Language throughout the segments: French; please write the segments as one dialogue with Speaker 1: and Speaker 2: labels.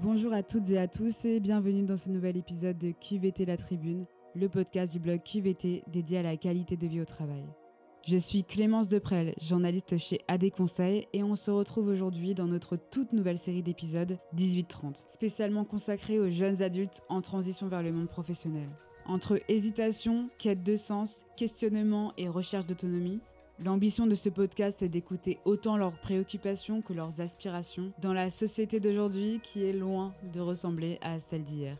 Speaker 1: Bonjour à toutes et à tous et bienvenue dans ce nouvel épisode de QVT La Tribune, le podcast du blog QVT dédié à la qualité de vie au travail. Je suis Clémence Deprel, journaliste chez AD Conseil et on se retrouve aujourd'hui dans notre toute nouvelle série d'épisodes 1830, spécialement consacrée aux jeunes adultes en transition vers le monde professionnel. Entre hésitation, quête de sens, questionnement et recherche d'autonomie, L'ambition de ce podcast est d'écouter autant leurs préoccupations que leurs aspirations dans la société d'aujourd'hui qui est loin de ressembler à celle d'hier.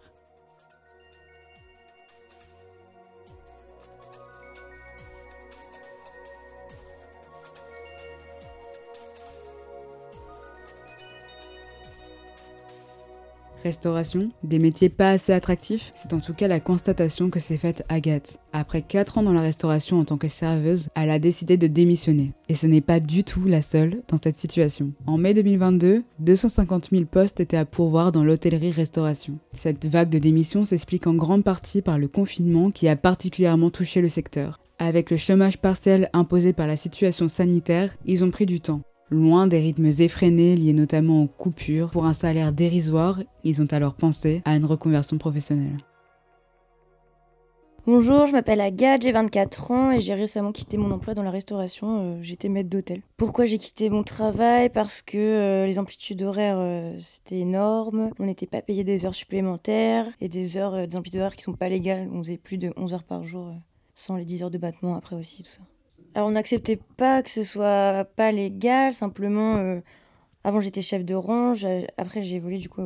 Speaker 1: Restauration, des métiers pas assez attractifs, c'est en tout cas la constatation que s'est faite Agathe. Après 4 ans dans la restauration en tant que serveuse, elle a décidé de démissionner. Et ce n'est pas du tout la seule dans cette situation. En mai 2022, 250 000 postes étaient à pourvoir dans l'hôtellerie-restauration. Cette vague de démissions s'explique en grande partie par le confinement qui a particulièrement touché le secteur. Avec le chômage partiel imposé par la situation sanitaire, ils ont pris du temps. Loin des rythmes effrénés liés notamment aux coupures, pour un salaire dérisoire, ils ont alors pensé à une reconversion professionnelle.
Speaker 2: Bonjour, je m'appelle Agathe, j'ai 24 ans et j'ai récemment quitté mon emploi dans la restauration. Euh, j'étais maître d'hôtel. Pourquoi j'ai quitté mon travail? Parce que euh, les amplitudes horaires euh, c'était énorme. On n'était pas payé des heures supplémentaires et des heures, des amplitudes horaires qui sont pas légales. On faisait plus de 11 heures par jour sans les 10 heures de battement après aussi, tout ça. Alors on n'acceptait pas que ce soit pas légal, simplement euh, avant j'étais chef de rang, après j'ai évolué du coup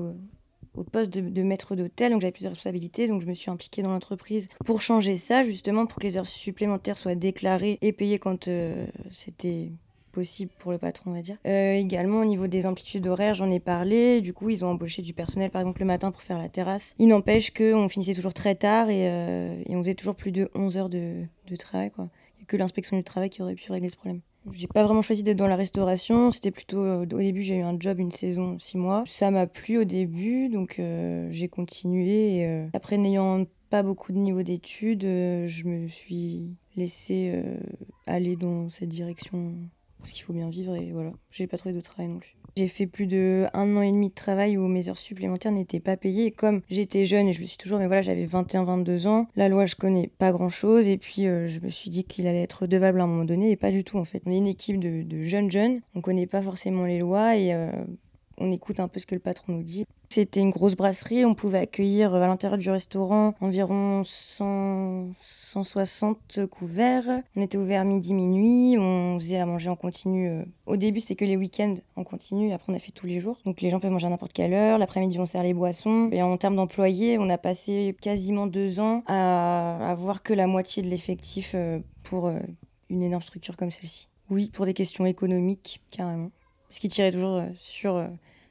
Speaker 2: au poste de, maître d'hôtel, donc j'avais plus de responsabilités, donc je me suis impliquée dans l'entreprise pour changer ça, justement pour que les heures supplémentaires soient déclarées et payées quand euh, c'était possible pour le patron, on va dire. Euh, également, au niveau des amplitudes horaires, j'en ai parlé. Du coup, ils ont embauché du personnel, par exemple, le matin pour faire la terrasse. Il n'empêche qu'on finissait toujours très tard et, et, on faisait toujours plus de 11 heures de, de travail, quoi l'inspection du travail qui aurait pu régler ce problème. J'ai pas vraiment choisi d'être dans la restauration. C'était plutôt euh, au début j'ai eu un job une saison six mois. Ça m'a plu au début donc euh, j'ai continué. Et, euh, après n'ayant pas beaucoup de niveau d'études, je me suis laissée aller dans cette direction parce qu'il faut bien vivre et voilà. J'ai pas trouvé de travail non plus. J'ai fait plus de un an et demi de travail où mes heures supplémentaires n'étaient pas payées. Et comme j'étais jeune et je le suis toujours, mais voilà, j'avais 21-22 ans, la loi, je connais pas grand chose. Et puis, euh, je me suis dit qu'il allait être redevable à un moment donné, et pas du tout en fait. On est une équipe de, jeunes jeunes, on connaît pas forcément les lois et euh, on écoute un peu ce que le patron nous dit. C'était une grosse brasserie, on pouvait accueillir euh, à l'intérieur du restaurant environ 100, 160 couverts. On était ouvert midi, minuit, on faisait à manger en continu. Euh. Au début, c'est que les week-ends en continu, après on a fait tous les jours. Donc les gens peuvent manger à n'importe quelle heure, l'après-midi on sert les boissons. Et en termes d'employés, on a passé quasiment deux ans à avoir que la moitié de l'effectif euh, pour une énorme structure comme celle-ci. Oui, pour des questions économiques, carrément. Ce qui tirait toujours sur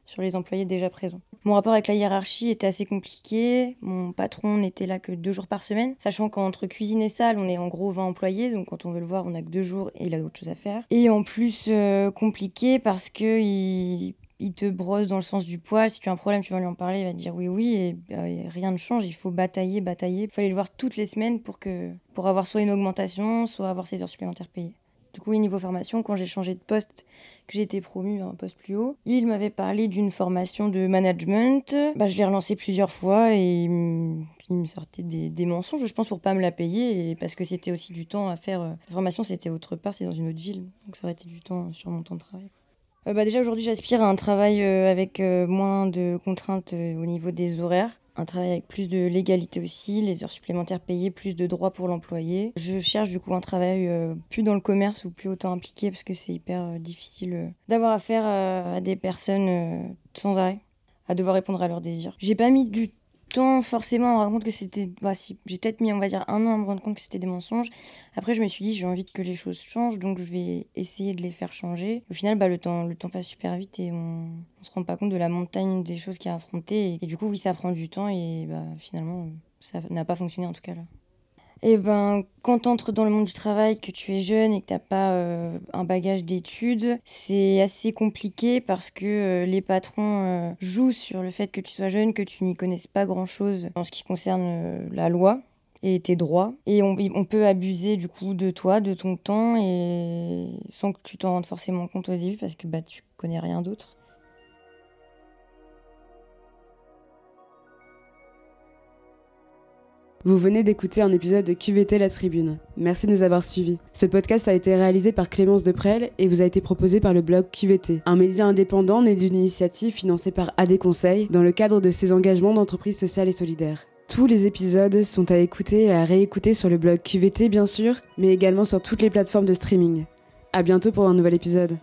Speaker 2: sur les employés déjà présents. Mon rapport avec la hiérarchie était assez compliqué. Mon patron n'était là que deux jours par semaine, sachant qu'entre cuisine et salle, on est en gros 20 employés, donc quand on veut le voir, on a que deux jours et il a autre chose à faire. Et en plus, euh, compliqué parce que il, te brosse dans le sens du poil. Si tu as un problème, tu vas lui en parler, il va te dire oui, oui, et, bah, rien ne change. Il faut batailler, batailler. Il fallait le voir toutes les semaines pour, que, pour avoir soit une augmentation, soit avoir ses heures supplémentaires payées. Du coup, niveau formation, quand j'ai changé de poste, que j'ai été promue à un poste plus haut, il m'avait parlé d'une formation de management. Bah, je l'ai relancé plusieurs fois et il me sortait des, mensonges, je pense, pour pas me la payer et parce que c'était aussi du temps à faire. La formation, c'était autre part, c'est dans une autre ville, donc ça aurait été du temps sur mon temps de travail. Euh, bah déjà aujourd'hui j'aspire à un travail euh, avec euh, moins de contraintes au niveau des horaires un travail avec plus de légalité aussi, les heures supplémentaires payées, plus de droits pour l'employé. Je cherche du coup un travail euh, plus dans le commerce ou plus autant impliqué parce que c'est hyper euh, difficile euh, d'avoir affaire à des personnes sans arrêt, à devoir répondre à leurs désirs. J'ai pas mis du temps forcément à me rendre compte que c'était. Bah, si, j'ai peut-être mis, on va dire, un an à me rendre compte que c'était des mensonges. Après, je me suis dit, j'ai envie que les choses changent, donc je vais essayer de les faire changer. Au final, bah, le, temps, le temps passe super vite et on, on se rend pas compte de la montagne des choses qu'il y a à affronter. Et, du coup, oui, ça prend du temps et bah, finalement, ça n'a pas fonctionné en tout cas là. Et eh ben, quand tu entres dans le monde du travail, que tu es jeune et que tu n'as pas euh, un bagage d'études, c'est assez compliqué parce que euh, les patrons euh, jouent sur le fait que tu sois jeune, que tu n'y connaisses pas grand-chose en ce qui concerne la loi et tes droits. Et on, on, peut abuser du coup de toi, de ton temps, et sans que tu t'en rendes forcément compte au début parce que bah, tu connais rien d'autre.
Speaker 1: Vous venez d'écouter un épisode de QVT La Tribune. Merci de nous avoir suivis. Ce podcast a été réalisé par Clémence Deprel et vous a été proposé par le blog QVT, un média indépendant né d'une initiative financée par AD Conseil dans le cadre de ses engagements d'entreprise sociale et solidaire. Tous les épisodes sont à écouter et à réécouter sur le blog QVT bien sûr, mais également sur toutes les plateformes de streaming. À bientôt pour un nouvel épisode.